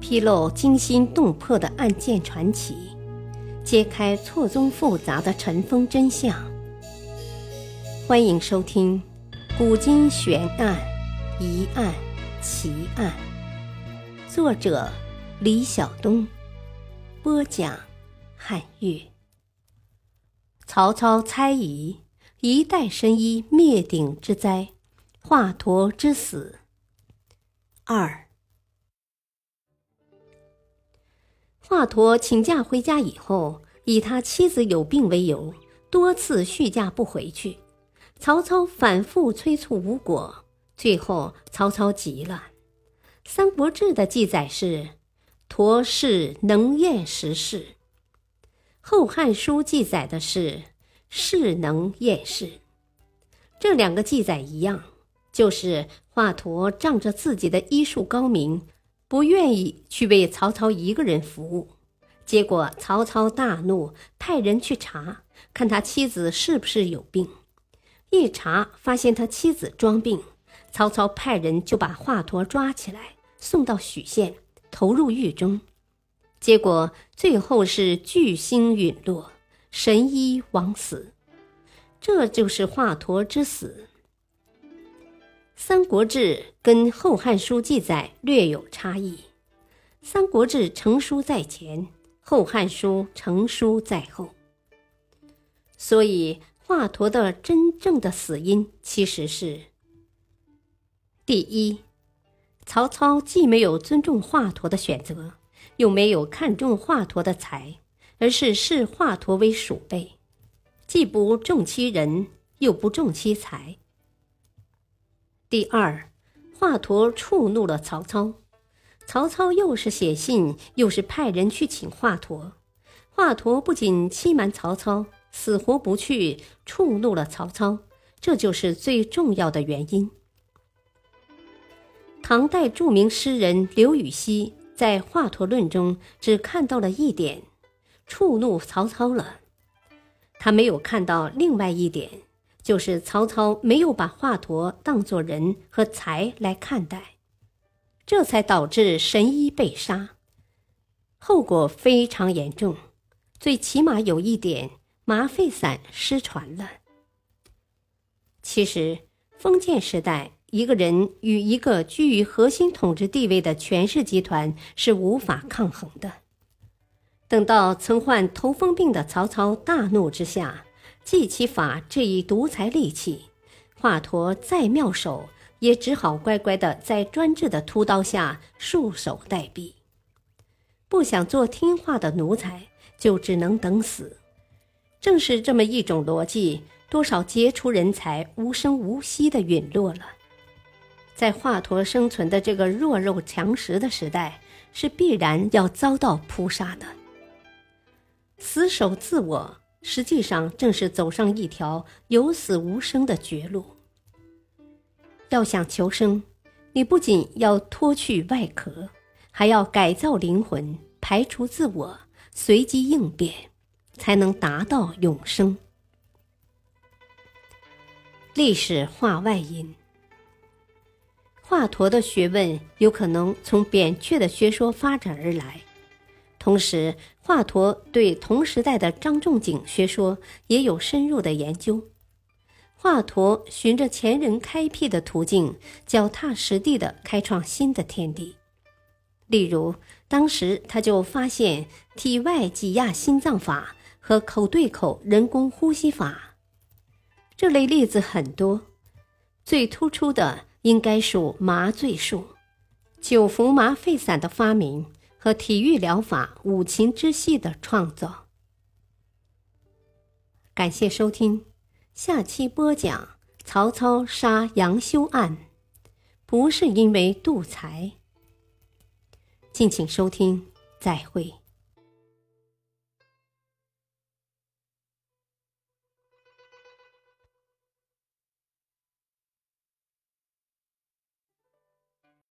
披露惊心动魄的案件传奇，揭开错综复杂的尘封真相。欢迎收听《古今悬案、疑案、奇案》，作者李晓东，播讲汉月。曹操猜疑一代神医灭顶之灾，华佗之死。二，华佗请假回家以后，以他妻子有病为由，多次续假不回去。曹操反复催促无果，最后曹操急了。《三国志》的记载是：“佗是能验时事。”《后汉书》记载的是“是能验事”。这两个记载一样。就是华佗仗着自己的医术高明，不愿意去为曹操一个人服务。结果曹操大怒，派人去查，看他妻子是不是有病。一查发现他妻子装病，曹操派人就把华佗抓起来，送到许县，投入狱中。结果最后是巨星陨落，神医枉死。这就是华佗之死。《三国志》跟《后汉书》记载略有差异，《三国志》成书在前，《后汉书》成书在后。所以华佗的真正的死因其实是：第一，曹操既没有尊重华佗的选择，又没有看重华佗的才，而是视华佗为鼠辈，既不重其人，又不重其才。第二，华佗触怒了曹操，曹操又是写信，又是派人去请华佗，华佗不仅欺瞒曹操，死活不去，触怒了曹操，这就是最重要的原因。唐代著名诗人刘禹锡在《华佗论》中只看到了一点，触怒曹操了，他没有看到另外一点。就是曹操没有把华佗当作人和才来看待，这才导致神医被杀，后果非常严重。最起码有一点，麻沸散失传了。其实，封建时代，一个人与一个居于核心统治地位的权势集团是无法抗衡的。等到曾患头风病的曹操大怒之下。祭其法这一独裁利器，华佗再妙手，也只好乖乖的在专制的屠刀下束手待毙。不想做听话的奴才，就只能等死。正是这么一种逻辑，多少杰出人才无声无息的陨落了。在华佗生存的这个弱肉强食的时代，是必然要遭到扑杀的。死守自我。实际上，正是走上一条有死无生的绝路。要想求生，你不仅要脱去外壳，还要改造灵魂，排除自我，随机应变，才能达到永生。历史话外音：华佗的学问有可能从扁鹊的学说发展而来。同时，华佗对同时代的张仲景学说也有深入的研究。华佗循着前人开辟的途径，脚踏实地地开创新的天地。例如，当时他就发现体外挤压心脏法和口对口人工呼吸法。这类例子很多，最突出的应该属麻醉术、久服麻沸散的发明。和体育疗法五禽之戏的创作。感谢收听，下期播讲曹操杀杨修案，不是因为妒才。敬请收听，再会。